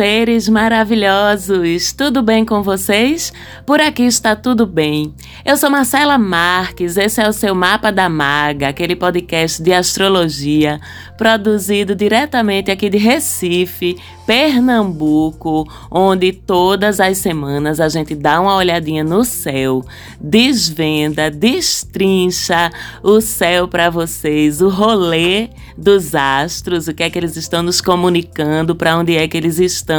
seres maravilhosos! Tudo bem com vocês? Por aqui está tudo bem. Eu sou Marcela Marques, esse é o seu Mapa da Maga, aquele podcast de astrologia produzido diretamente aqui de Recife, Pernambuco, onde todas as semanas a gente dá uma olhadinha no céu, desvenda, destrincha o céu para vocês, o rolê dos astros, o que é que eles estão nos comunicando, para onde é que eles estão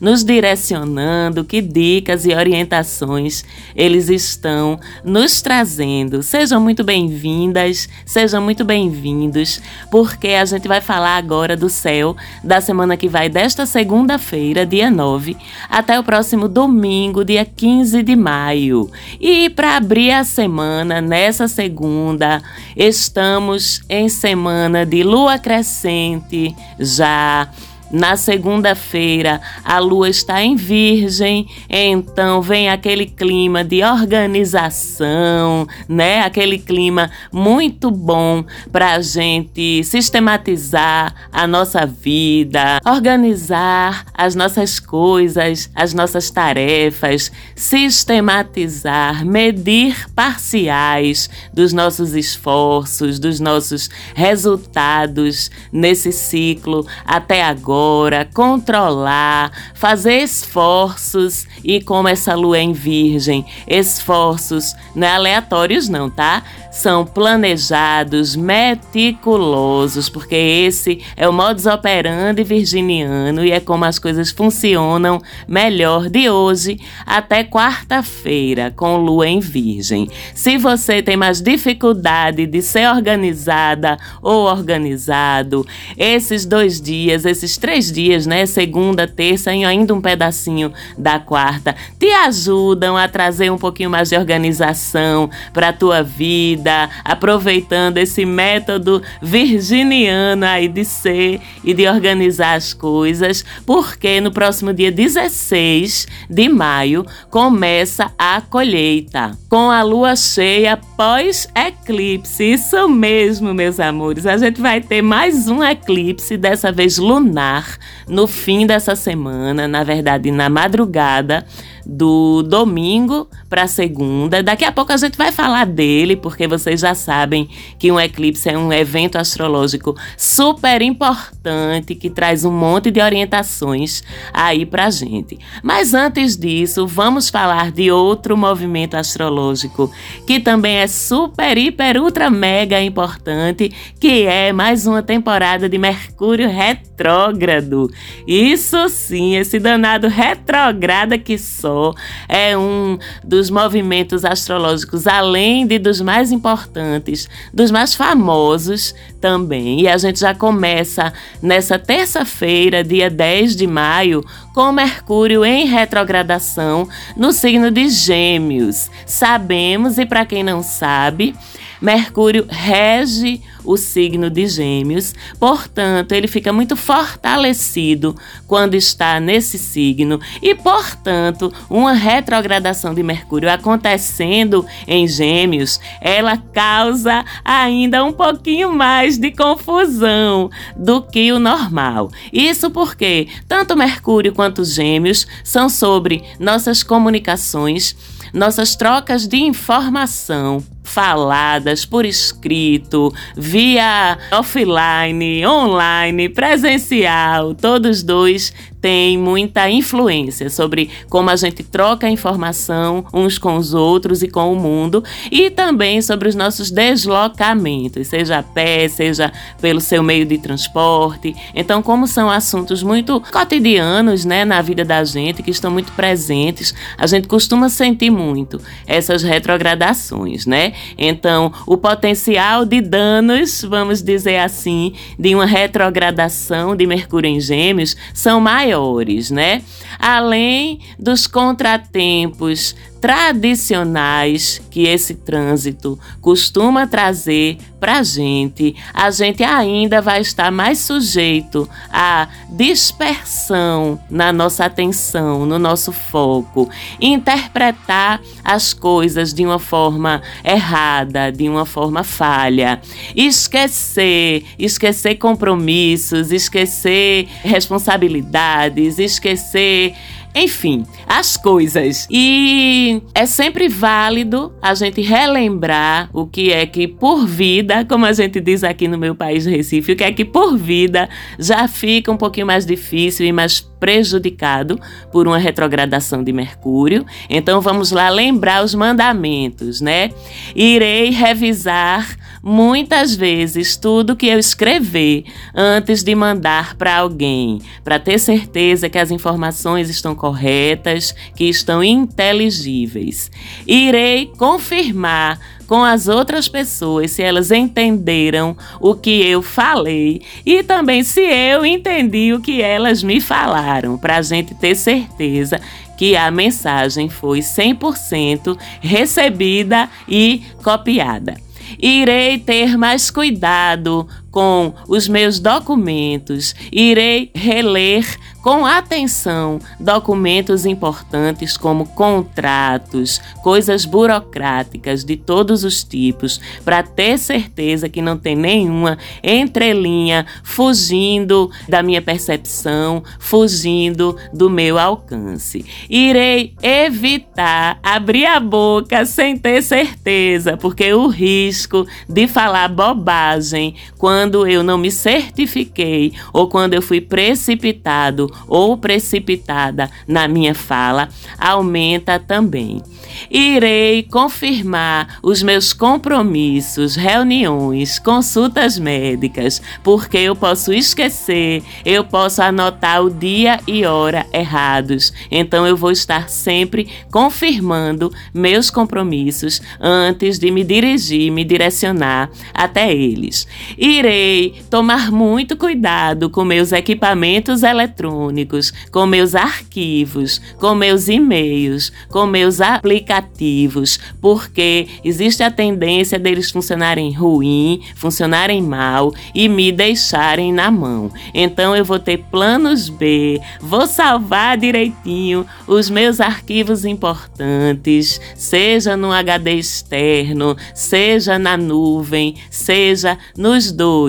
nos direcionando, que dicas e orientações eles estão nos trazendo. Sejam muito bem-vindas, sejam muito bem-vindos, porque a gente vai falar agora do céu da semana que vai desta segunda-feira, dia 9, até o próximo domingo, dia 15 de maio. E para abrir a semana, nessa segunda, estamos em semana de lua crescente já na segunda-feira, a lua está em Virgem, então vem aquele clima de organização, né? Aquele clima muito bom para a gente sistematizar a nossa vida, organizar as nossas coisas, as nossas tarefas, sistematizar, medir parciais dos nossos esforços, dos nossos resultados nesse ciclo até agora agora, controlar, fazer esforços e como essa lua é em virgem, esforços não é aleatórios não, tá? São planejados, meticulosos, porque esse é o modus operandi virginiano e é como as coisas funcionam melhor de hoje até quarta-feira com lua em virgem. Se você tem mais dificuldade de ser organizada ou organizado, esses dois dias, esses três três dias, né? Segunda, terça e ainda um pedacinho da quarta, te ajudam a trazer um pouquinho mais de organização para a tua vida, aproveitando esse método virginiano aí de ser e de organizar as coisas, porque no próximo dia 16 de maio começa a colheita com a lua cheia pós-eclipse. Isso mesmo, meus amores. A gente vai ter mais um eclipse, dessa vez lunar no fim dessa semana, na verdade, na madrugada do domingo para segunda. Daqui a pouco a gente vai falar dele, porque vocês já sabem que um eclipse é um evento astrológico super importante que traz um monte de orientações aí pra gente. Mas antes disso, vamos falar de outro movimento astrológico que também é super, hiper, ultra, mega importante, que é mais uma temporada de Mercúrio retrógrado. Isso sim, esse danado retrograda que só é um dos movimentos astrológicos, além de dos mais importantes, dos mais famosos também. E a gente já começa nessa terça-feira, dia 10 de maio, com Mercúrio em retrogradação no signo de Gêmeos. Sabemos, e para quem não sabe, Mercúrio rege o signo de Gêmeos, portanto, ele fica muito fortalecido quando está nesse signo e, portanto, uma retrogradação de Mercúrio acontecendo em Gêmeos, ela causa ainda um pouquinho mais de confusão do que o normal. Isso porque tanto Mercúrio quanto Gêmeos são sobre nossas comunicações, nossas trocas de informação faladas por escrito, via offline, online, presencial, todos dois tem muita influência sobre como a gente troca informação uns com os outros e com o mundo e também sobre os nossos deslocamentos, seja a pé, seja pelo seu meio de transporte. Então, como são assuntos muito cotidianos, né, na vida da gente, que estão muito presentes, a gente costuma sentir muito essas retrogradações, né? Então, o potencial de danos, vamos dizer assim, de uma retrogradação de Mercúrio em Gêmeos são maiores né? Além dos contratempos tradicionais que esse trânsito costuma trazer para a gente, a gente ainda vai estar mais sujeito à dispersão na nossa atenção, no nosso foco, interpretar as coisas de uma forma errada, de uma forma falha, esquecer, esquecer compromissos, esquecer responsabilidades, esquecer enfim, as coisas. E é sempre válido a gente relembrar o que é que por vida, como a gente diz aqui no meu país Recife, o que é que por vida já fica um pouquinho mais difícil e mais prejudicado por uma retrogradação de Mercúrio. Então vamos lá lembrar os mandamentos, né? Irei revisar muitas vezes tudo que eu escrever antes de mandar para alguém, para ter certeza que as informações estão corretas, que estão inteligíveis. Irei confirmar com as outras pessoas se elas entenderam o que eu falei e também se eu entendi o que elas me falaram, para a gente ter certeza que a mensagem foi 100% recebida e copiada. Irei ter mais cuidado com os meus documentos, irei reler com atenção documentos importantes como contratos, coisas burocráticas de todos os tipos, para ter certeza que não tem nenhuma entrelinha fugindo da minha percepção, fugindo do meu alcance. Irei evitar abrir a boca sem ter certeza, porque o risco de falar bobagem quando quando eu não me certifiquei ou quando eu fui precipitado ou precipitada na minha fala, aumenta também. Irei confirmar os meus compromissos, reuniões, consultas médicas, porque eu posso esquecer, eu posso anotar o dia e hora errados. Então eu vou estar sempre confirmando meus compromissos antes de me dirigir, me direcionar até eles. Irei irei tomar muito cuidado com meus equipamentos eletrônicos, com meus arquivos, com meus e-mails, com meus aplicativos, porque existe a tendência deles funcionarem ruim, funcionarem mal e me deixarem na mão. Então eu vou ter planos B, vou salvar direitinho os meus arquivos importantes, seja no HD externo, seja na nuvem, seja nos dois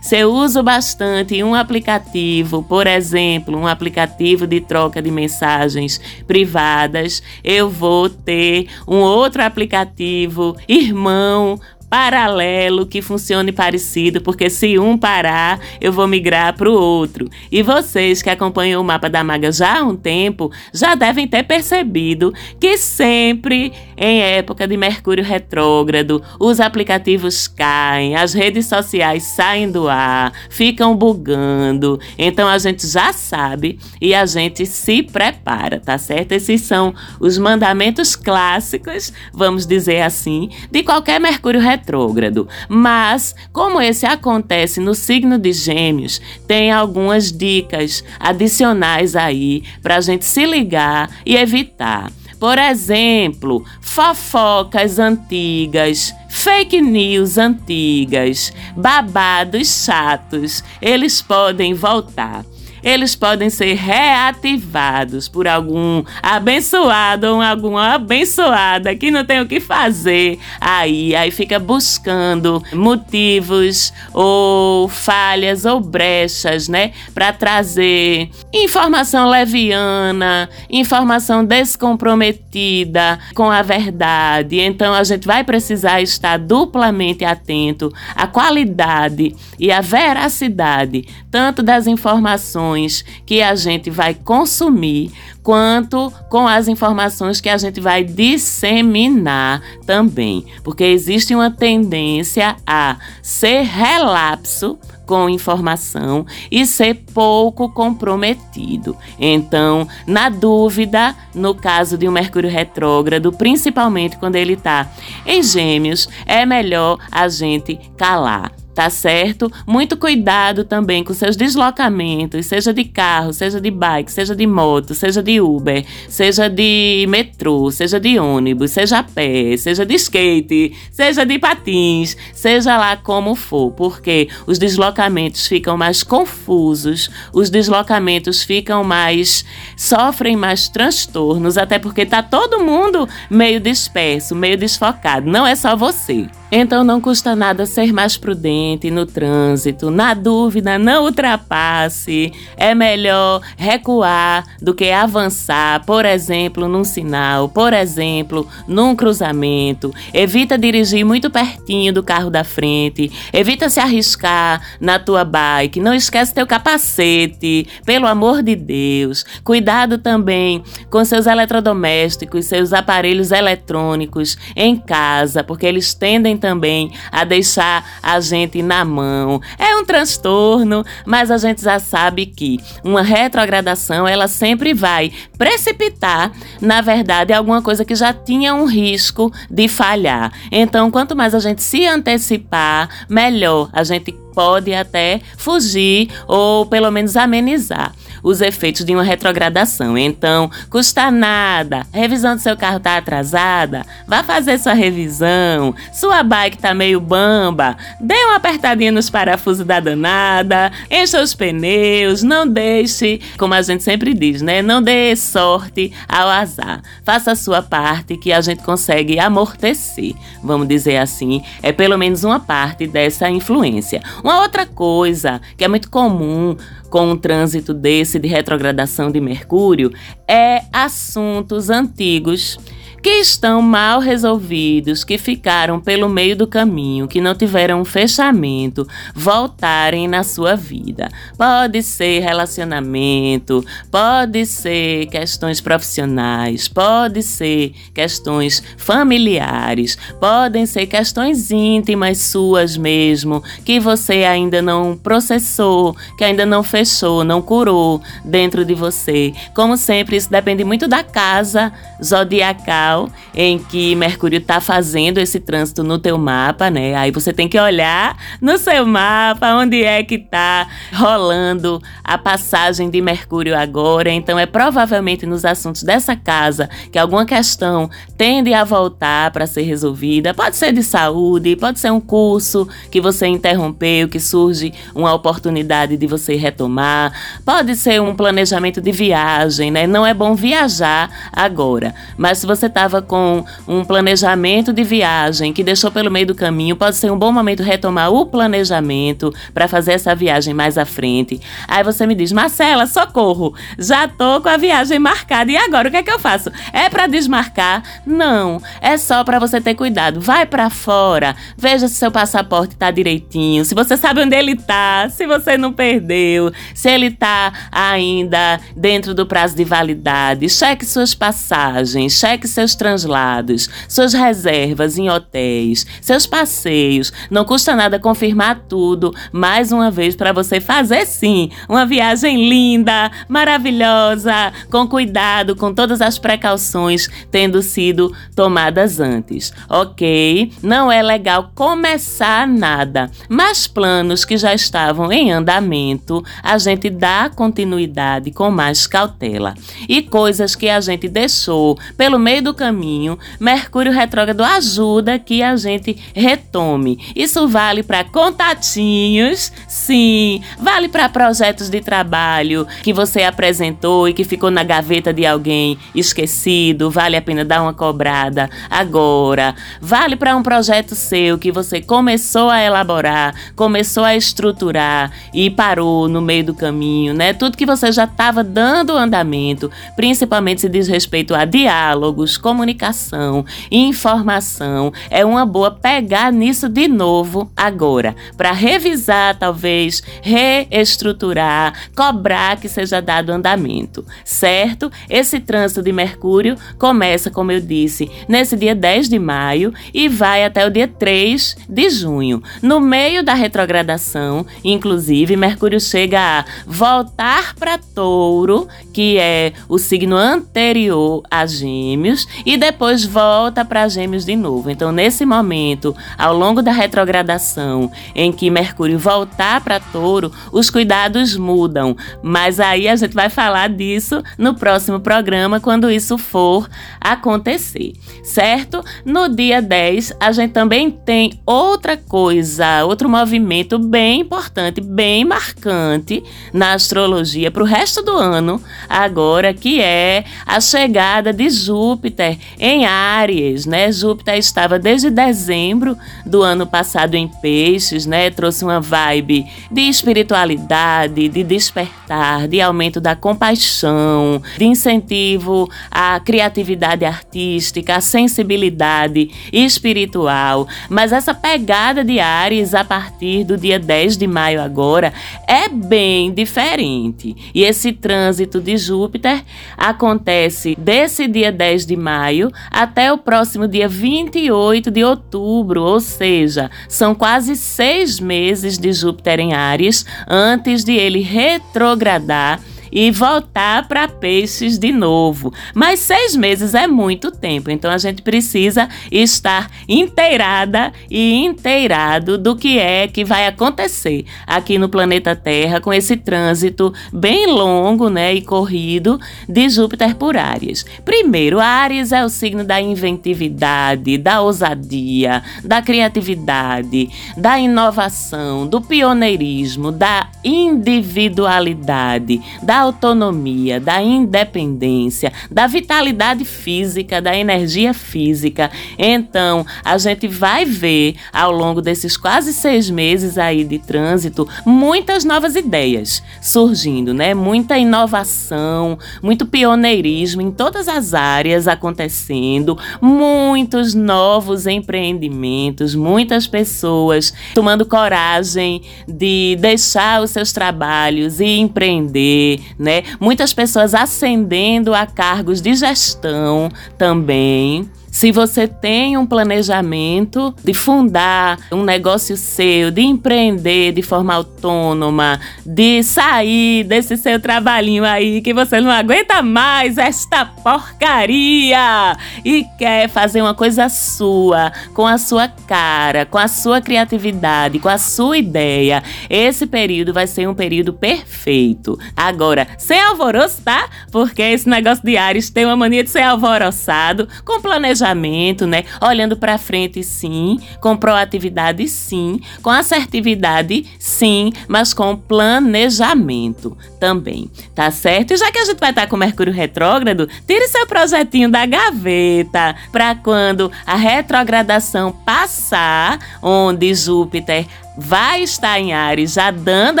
se eu uso bastante um aplicativo, por exemplo, um aplicativo de troca de mensagens privadas, eu vou ter um outro aplicativo irmão paralelo que funcione parecido, porque se um parar, eu vou migrar para o outro. E vocês que acompanham o mapa da maga já há um tempo, já devem ter percebido que sempre em época de Mercúrio retrógrado, os aplicativos caem, as redes sociais saem do ar, ficam bugando. Então a gente já sabe e a gente se prepara, tá certo? Esses são os mandamentos clássicos, vamos dizer assim, de qualquer Mercúrio retrógrado retrógrado. Mas, como esse acontece no signo de Gêmeos, tem algumas dicas adicionais aí para a gente se ligar e evitar. Por exemplo, fofocas antigas, fake news antigas, babados chatos, eles podem voltar eles podem ser reativados por algum abençoado ou alguma abençoada que não tem o que fazer aí, aí fica buscando motivos ou falhas ou brechas, né, para trazer informação leviana, informação descomprometida com a verdade. Então a gente vai precisar estar duplamente atento à qualidade e à veracidade tanto das informações informações que a gente vai consumir, quanto com as informações que a gente vai disseminar também, porque existe uma tendência a ser relapso com informação e ser pouco comprometido. Então, na dúvida, no caso de um Mercúrio retrógrado, principalmente quando ele está em Gêmeos, é melhor a gente calar tá certo? Muito cuidado também com seus deslocamentos, seja de carro, seja de bike, seja de moto, seja de Uber, seja de metrô, seja de ônibus, seja a pé, seja de skate, seja de patins, seja lá como for, porque os deslocamentos ficam mais confusos, os deslocamentos ficam mais sofrem mais transtornos, até porque tá todo mundo meio disperso, meio desfocado, não é só você. Então não custa nada ser mais prudente no trânsito. Na dúvida, não ultrapasse. É melhor recuar do que avançar, por exemplo, num sinal, por exemplo, num cruzamento. Evita dirigir muito pertinho do carro da frente. Evita se arriscar na tua bike. Não esquece teu capacete, pelo amor de Deus. Cuidado também com seus eletrodomésticos, seus aparelhos eletrônicos em casa, porque eles tendem também a deixar a gente na mão. É um transtorno, mas a gente já sabe que uma retrogradação ela sempre vai precipitar, na verdade, alguma coisa que já tinha um risco de falhar. Então, quanto mais a gente se antecipar, melhor a gente pode até fugir ou pelo menos amenizar os efeitos de uma retrogradação. Então, custa nada. Revisão do seu carro está atrasada? Vá fazer sua revisão. Sua bike está meio bamba? Dê uma apertadinha nos parafusos da danada. Encha os pneus. Não deixe, como a gente sempre diz, né? Não dê sorte ao azar. Faça a sua parte que a gente consegue amortecer. Vamos dizer assim, é pelo menos uma parte dessa influência. Uma outra coisa que é muito comum com um trânsito desse de retrogradação de Mercúrio é assuntos antigos que estão mal resolvidos, que ficaram pelo meio do caminho, que não tiveram um fechamento, voltarem na sua vida. Pode ser relacionamento, pode ser questões profissionais, pode ser questões familiares, podem ser questões íntimas suas mesmo, que você ainda não processou, que ainda não fechou, não curou dentro de você. Como sempre, isso depende muito da casa zodiacal em que Mercúrio está fazendo esse trânsito no teu mapa, né? Aí você tem que olhar no seu mapa onde é que está rolando a passagem de Mercúrio agora. Então é provavelmente nos assuntos dessa casa que alguma questão tende a voltar para ser resolvida. Pode ser de saúde, pode ser um curso que você interrompeu, que surge uma oportunidade de você retomar. Pode ser um planejamento de viagem, né? Não é bom viajar agora, mas se você estava com um planejamento de viagem que deixou pelo meio do caminho, pode ser um bom momento retomar o planejamento para fazer essa viagem mais à frente. Aí você me diz, Marcela, socorro, já tô com a viagem marcada e agora o que é que eu faço? É para desmarcar? Não, é só para você ter cuidado. Vai para fora, veja se seu passaporte tá direitinho, se você sabe onde ele tá, se você não perdeu, se ele tá ainda dentro do prazo de validade, cheque suas passagens, cheque seus seus translados, suas reservas em hotéis, seus passeios. Não custa nada confirmar tudo mais uma vez para você fazer sim uma viagem linda, maravilhosa, com cuidado, com todas as precauções tendo sido tomadas antes, ok? Não é legal começar nada, mas planos que já estavam em andamento, a gente dá continuidade com mais cautela. E coisas que a gente deixou pelo meio do caminho, Mercúrio retrógrado ajuda que a gente retome. Isso vale para contatinhos, sim, vale para projetos de trabalho que você apresentou e que ficou na gaveta de alguém esquecido, vale a pena dar uma cobrada agora. Vale para um projeto seu que você começou a elaborar, começou a estruturar e parou no meio do caminho, né? Tudo que você já estava dando andamento, principalmente se diz respeito a diálogos, comunicação informação, é uma boa pegar nisso de novo agora, para revisar, talvez, reestruturar, cobrar que seja dado andamento, certo? Esse trânsito de Mercúrio começa, como eu disse, nesse dia 10 de maio e vai até o dia 3 de junho. No meio da retrogradação, inclusive, Mercúrio chega a voltar para Touro, que é o signo anterior a Gêmeos, e depois volta para Gêmeos de novo. Então, nesse momento, ao longo da retrogradação, em que Mercúrio voltar para Touro, os cuidados mudam. Mas aí a gente vai falar disso no próximo programa, quando isso for acontecer, certo? No dia 10, a gente também tem outra coisa, outro movimento bem importante, bem marcante na astrologia para o resto do ano, agora que é a chegada de Júpiter em Áries, né? Júpiter estava desde dezembro do ano passado em Peixes, né? Trouxe uma vibe de espiritualidade, de despertar, de aumento da compaixão, de incentivo à criatividade artística, à sensibilidade espiritual. Mas essa pegada de Ares a partir do dia 10 de maio agora é bem diferente. E esse trânsito de Júpiter acontece desse dia 10 de maio até o próximo dia 28 de outubro, ou seja, são quase seis meses de Júpiter em Ares antes de ele retrogradar e voltar para peixes de novo. Mas seis meses é muito tempo, então a gente precisa estar inteirada e inteirado do que é que vai acontecer aqui no planeta Terra com esse trânsito bem longo, né, e corrido de Júpiter por Áries. Primeiro, Áries é o signo da inventividade, da ousadia, da criatividade, da inovação, do pioneirismo, da individualidade, da autonomia, da independência, da vitalidade física, da energia física. Então, a gente vai ver ao longo desses quase seis meses aí de trânsito muitas novas ideias surgindo, né? Muita inovação, muito pioneirismo em todas as áreas acontecendo, muitos novos empreendimentos, muitas pessoas tomando coragem de deixar os seus trabalhos e empreender, né? Muitas pessoas ascendendo a cargos de gestão também. Se você tem um planejamento de fundar um negócio seu, de empreender de forma autônoma, de sair desse seu trabalhinho aí que você não aguenta mais esta porcaria e quer fazer uma coisa sua, com a sua cara, com a sua criatividade, com a sua ideia, esse período vai ser um período perfeito. Agora, sem alvoroço, tá? Porque esse negócio de Ares tem uma mania de ser alvoroçado, com planejamento planejamento, né? Olhando para frente, sim, com proatividade, sim, com assertividade, sim, mas com planejamento também, tá certo? E já que a gente vai estar com Mercúrio retrógrado, tire seu projetinho da gaveta para quando a retrogradação passar, onde Júpiter vai estar em Ares já dando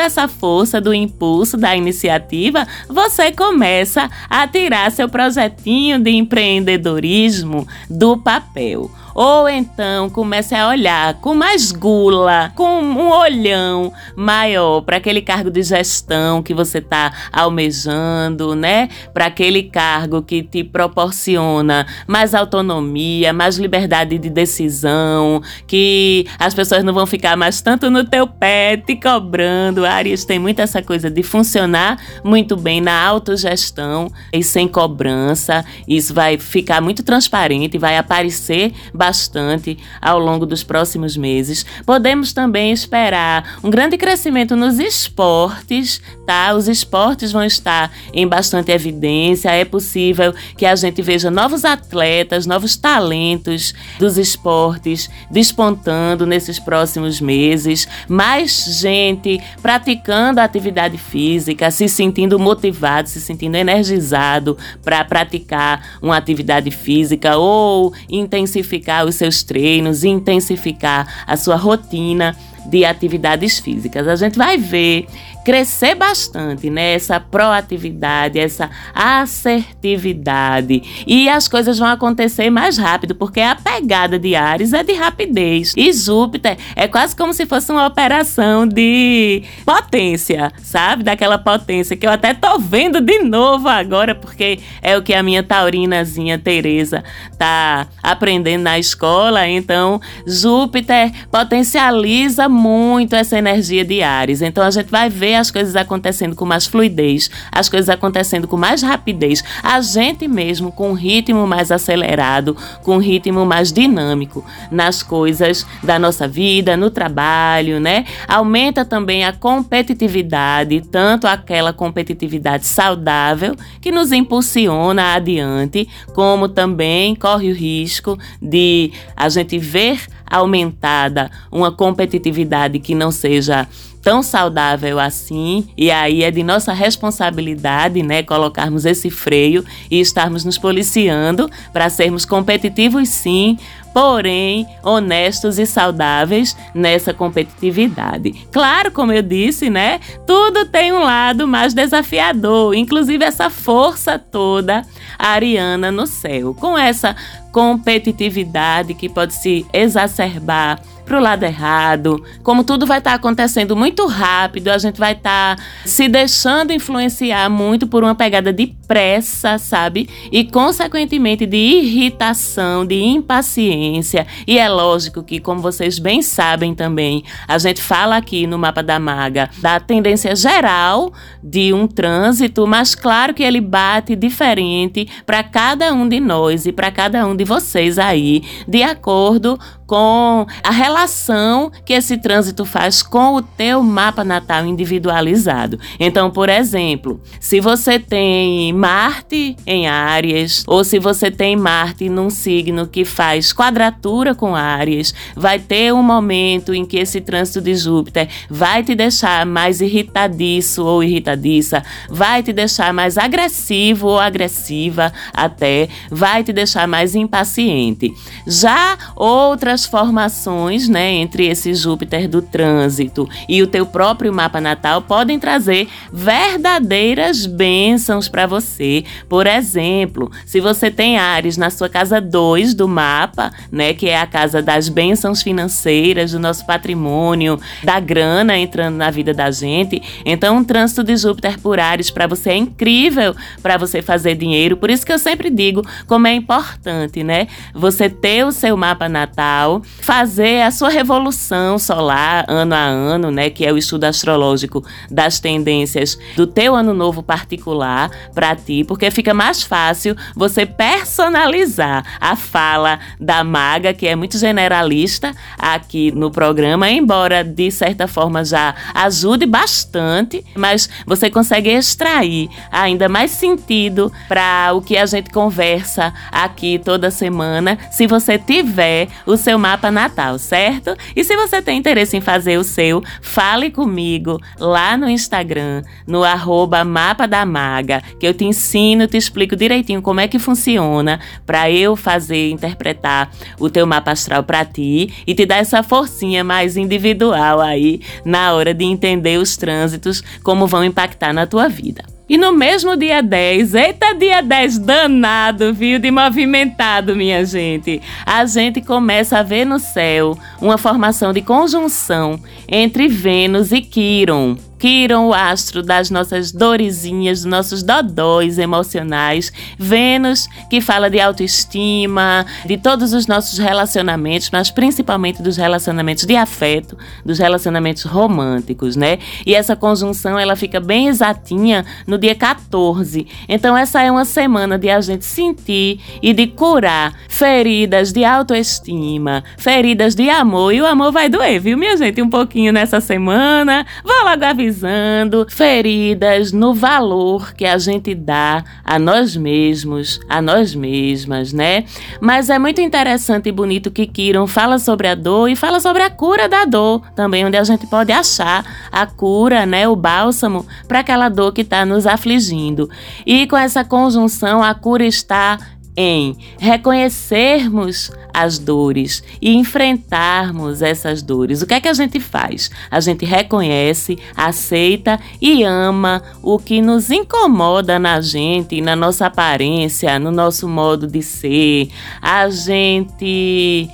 essa força do impulso da iniciativa, você começa a tirar seu projetinho de empreendedorismo do papel. Ou então comece a olhar com mais gula, com um olhão maior para aquele cargo de gestão que você está almejando, né? Para aquele cargo que te proporciona mais autonomia, mais liberdade de decisão, que as pessoas não vão ficar mais tanto no teu pé te cobrando. Aries tem muito essa coisa de funcionar muito bem na autogestão e sem cobrança. Isso vai ficar muito transparente, vai aparecer bastante bastante ao longo dos próximos meses. Podemos também esperar um grande crescimento nos esportes, tá? Os esportes vão estar em bastante evidência. É possível que a gente veja novos atletas, novos talentos dos esportes despontando nesses próximos meses. Mais gente praticando atividade física, se sentindo motivado, se sentindo energizado para praticar uma atividade física ou intensificar os seus treinos, intensificar a sua rotina de atividades físicas. A gente vai ver crescer bastante, né? Essa proatividade, essa assertividade. E as coisas vão acontecer mais rápido, porque a pegada de Ares é de rapidez. E Júpiter é quase como se fosse uma operação de potência, sabe? Daquela potência que eu até tô vendo de novo agora, porque é o que a minha taurinazinha Teresa tá aprendendo na escola. Então, Júpiter potencializa muito essa energia de Ares. Então, a gente vai ver as coisas acontecendo com mais fluidez, as coisas acontecendo com mais rapidez, a gente mesmo com um ritmo mais acelerado, com um ritmo mais dinâmico nas coisas da nossa vida, no trabalho, né? Aumenta também a competitividade, tanto aquela competitividade saudável que nos impulsiona adiante, como também corre o risco de a gente ver aumentada uma competitividade que não seja tão saudável assim, e aí é de nossa responsabilidade, né, colocarmos esse freio e estarmos nos policiando para sermos competitivos sim, porém honestos e saudáveis nessa competitividade. Claro, como eu disse, né? Tudo tem um lado mais desafiador, inclusive essa força toda ariana no céu, com essa competitividade que pode se exacerbar para o lado errado. Como tudo vai estar tá acontecendo muito rápido, a gente vai estar tá se deixando influenciar muito por uma pegada de pressa, sabe? E consequentemente de irritação, de impaciência. E é lógico que, como vocês bem sabem também, a gente fala aqui no mapa da maga da tendência geral de um trânsito, mas claro que ele bate diferente para cada um de nós e para cada um de vocês aí, de acordo com a relação que esse trânsito faz com o teu mapa natal individualizado. Então, por exemplo, se você tem Marte em Áries ou se você tem Marte num signo que faz quadratura com Áries, vai ter um momento em que esse trânsito de Júpiter vai te deixar mais irritadiço ou irritadiça, vai te deixar mais agressivo ou agressiva até, vai te deixar mais impaciente. Já outras formações, né, entre esse Júpiter do trânsito e o teu próprio mapa natal podem trazer verdadeiras bênçãos para você. Por exemplo, se você tem Ares na sua casa 2 do mapa, né, que é a casa das bênçãos financeiras, do nosso patrimônio, da grana entrando na vida da gente, então um trânsito de Júpiter por Ares para você é incrível para você fazer dinheiro. Por isso que eu sempre digo como é importante, né, você ter o seu mapa natal fazer a sua revolução solar ano a ano, né, que é o estudo astrológico das tendências do teu ano novo particular para ti, porque fica mais fácil você personalizar a fala da maga, que é muito generalista aqui no programa, embora de certa forma já ajude bastante, mas você consegue extrair ainda mais sentido para o que a gente conversa aqui toda semana, se você tiver o seu seu mapa natal, certo? E se você tem interesse em fazer o seu, fale comigo lá no Instagram, no arroba mapa da maga, que eu te ensino, te explico direitinho como é que funciona para eu fazer, interpretar o teu mapa astral para ti e te dar essa forcinha mais individual aí na hora de entender os trânsitos, como vão impactar na tua vida. E no mesmo dia 10, eita dia 10 danado, viu, de movimentado, minha gente. A gente começa a ver no céu uma formação de conjunção entre Vênus e Quiron. Quiron, o astro das nossas dorezinhas, dos nossos dodóis emocionais. Vênus, que fala de autoestima, de todos os nossos relacionamentos, mas principalmente dos relacionamentos de afeto, dos relacionamentos românticos, né? E essa conjunção, ela fica bem exatinha no dia 14. Então, essa é uma semana de a gente sentir e de curar feridas de autoestima, feridas de amor. E o amor vai doer, viu, minha gente? Um pouquinho nessa semana. Vou logo avisar visualizando feridas no valor que a gente dá a nós mesmos, a nós mesmas, né? Mas é muito interessante e bonito que Kiron fala sobre a dor e fala sobre a cura da dor, também onde a gente pode achar a cura, né, o bálsamo para aquela dor que está nos afligindo. E com essa conjunção, a cura está em reconhecermos as dores e enfrentarmos essas dores. O que é que a gente faz? A gente reconhece, aceita e ama o que nos incomoda na gente, na nossa aparência, no nosso modo de ser. A gente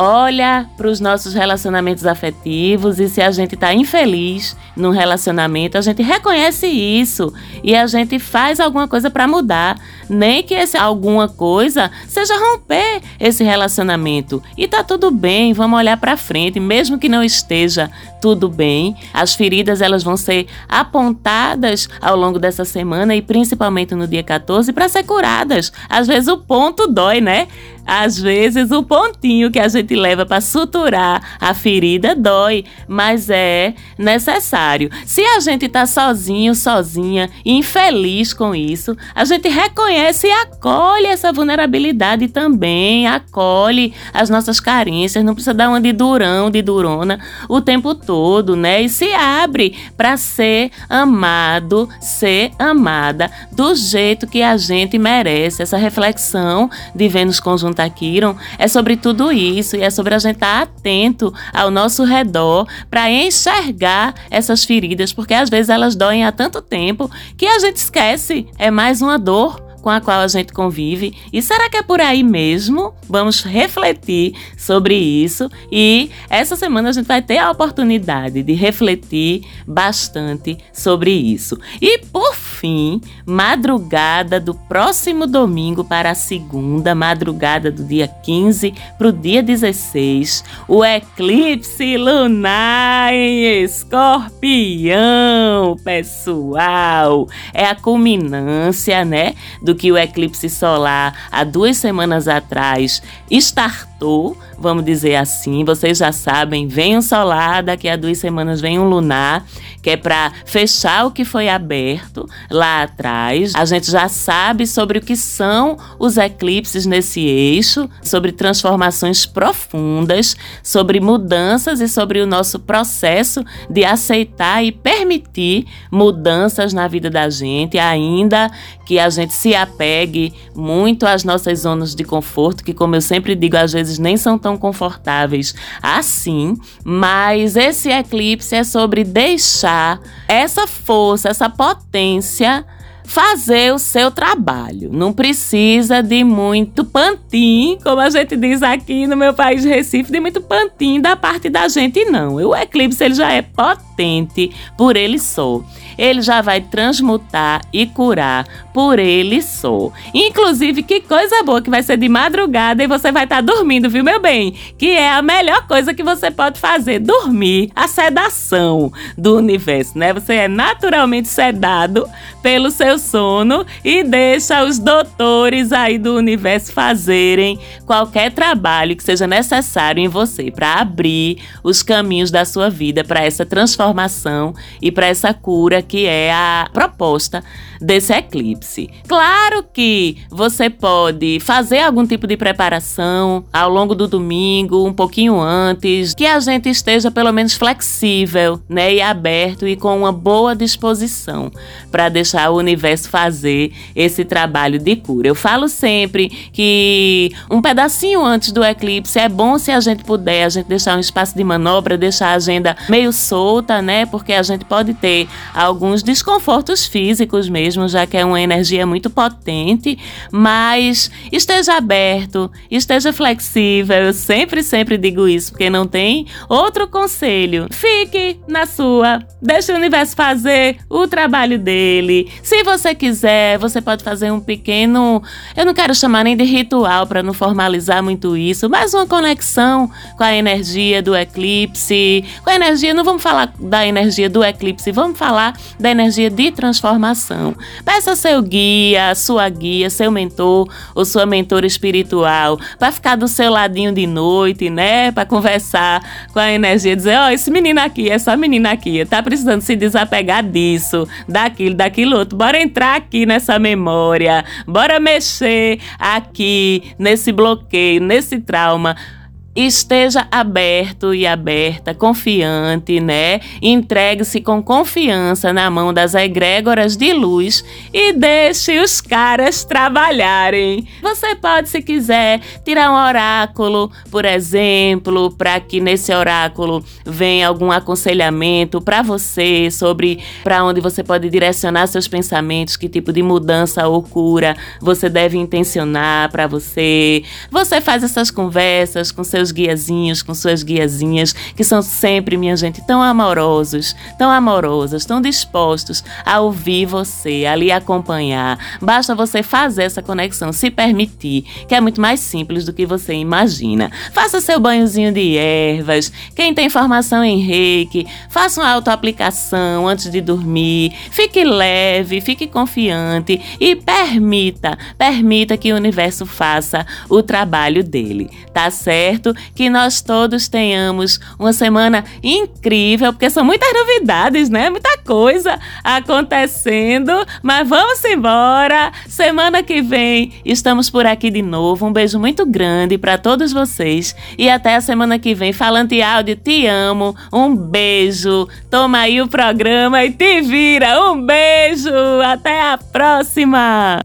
olha para os nossos relacionamentos afetivos e se a gente está infeliz num relacionamento, a gente reconhece isso e a gente faz alguma coisa para mudar. Nem que esse alguma coisa seja romper esse relacionamento. E tá tudo bem, vamos olhar para frente, mesmo que não esteja tudo bem. As feridas elas vão ser apontadas ao longo dessa semana e principalmente no dia 14 para ser curadas. Às vezes o ponto dói, né? Às vezes o pontinho que a gente leva para suturar a ferida dói, mas é necessário. Se a gente tá sozinho, sozinha, infeliz com isso, a gente reconhece e acolhe essa vulnerabilidade também, acolhe as nossas carências, não precisa dar uma de durão, de durona o tempo todo, né? E se abre para ser amado, ser amada do jeito que a gente merece. Essa reflexão de Vênus conjunta Taquiron é sobre tudo isso e é sobre a gente estar atento ao nosso redor para enxergar essas feridas, porque às vezes elas doem há tanto tempo que a gente esquece. É mais uma dor com a qual a gente convive. E será que é por aí mesmo? Vamos refletir sobre isso e essa semana a gente vai ter a oportunidade de refletir bastante sobre isso. E por fim, madrugada do próximo domingo para a segunda, madrugada do dia 15 para o dia 16, o eclipse lunar em escorpião, pessoal. É a culminância, né? do que o eclipse solar há duas semanas atrás startou, vamos dizer assim. Vocês já sabem, vem um solar, daqui a duas semanas vem um lunar, que é para fechar o que foi aberto lá atrás. A gente já sabe sobre o que são os eclipses nesse eixo, sobre transformações profundas, sobre mudanças e sobre o nosso processo de aceitar e permitir mudanças na vida da gente, ainda que a gente se apegue muito às nossas zonas de conforto, que, como eu sempre digo, às vezes nem são tão confortáveis assim. Mas esse eclipse é sobre deixar essa força, essa potência fazer o seu trabalho. Não precisa de muito pantim, como a gente diz aqui no meu país Recife, de muito pantim da parte da gente, não. O eclipse ele já é potente por ele só ele já vai transmutar e curar por ele só. Inclusive, que coisa boa que vai ser de madrugada e você vai estar tá dormindo, viu, meu bem? Que é a melhor coisa que você pode fazer, dormir, a sedação do universo, né? Você é naturalmente sedado pelo seu sono e deixa os doutores aí do universo fazerem qualquer trabalho que seja necessário em você para abrir os caminhos da sua vida para essa transformação e para essa cura que é a proposta desse eclipse. Claro que você pode fazer algum tipo de preparação ao longo do domingo, um pouquinho antes, que a gente esteja pelo menos flexível, né, e aberto e com uma boa disposição para deixar o universo fazer esse trabalho de cura. Eu falo sempre que um pedacinho antes do eclipse é bom se a gente puder, a gente deixar um espaço de manobra, deixar a agenda meio solta, né? Porque a gente pode ter alguns desconfortos físicos mesmo, já que é uma energia muito potente, mas esteja aberto, esteja flexível. Eu sempre, sempre digo isso, porque não tem outro conselho. Fique na sua, deixe o universo fazer o trabalho dele. Se você quiser, você pode fazer um pequeno, eu não quero chamar nem de ritual para não formalizar muito isso, mas uma conexão com a energia do eclipse, com a energia, não vamos falar da energia do eclipse, vamos falar da energia de transformação. Peça seu guia, sua guia, seu mentor ou sua mentora espiritual para ficar do seu ladinho de noite, né? Para conversar com a energia, dizer: Ó, oh, esse menino aqui, essa menina aqui, tá precisando se desapegar disso, daquilo, daquilo outro. Bora entrar aqui nessa memória, bora mexer aqui nesse bloqueio, nesse trauma esteja aberto e aberta, confiante, né? Entregue-se com confiança na mão das egrégoras de luz e deixe os caras trabalharem. Você pode, se quiser, tirar um oráculo, por exemplo, para que nesse oráculo venha algum aconselhamento para você sobre para onde você pode direcionar seus pensamentos, que tipo de mudança ou cura você deve intencionar para você. Você faz essas conversas com seus seus guiazinhos, com suas guiazinhas, que são sempre, minha gente, tão amorosos, tão amorosas, tão dispostos a ouvir você, a lhe acompanhar. Basta você fazer essa conexão, se permitir, que é muito mais simples do que você imagina. Faça seu banhozinho de ervas. Quem tem formação em reiki, faça uma autoaplicação antes de dormir. Fique leve, fique confiante e permita, permita que o universo faça o trabalho dele. Tá certo? Que nós todos tenhamos uma semana incrível, porque são muitas novidades, né? Muita coisa acontecendo. Mas vamos embora. Semana que vem estamos por aqui de novo. Um beijo muito grande para todos vocês e até a semana que vem. Falante áudio, te amo. Um beijo. Toma aí o programa e te vira. Um beijo. Até a próxima.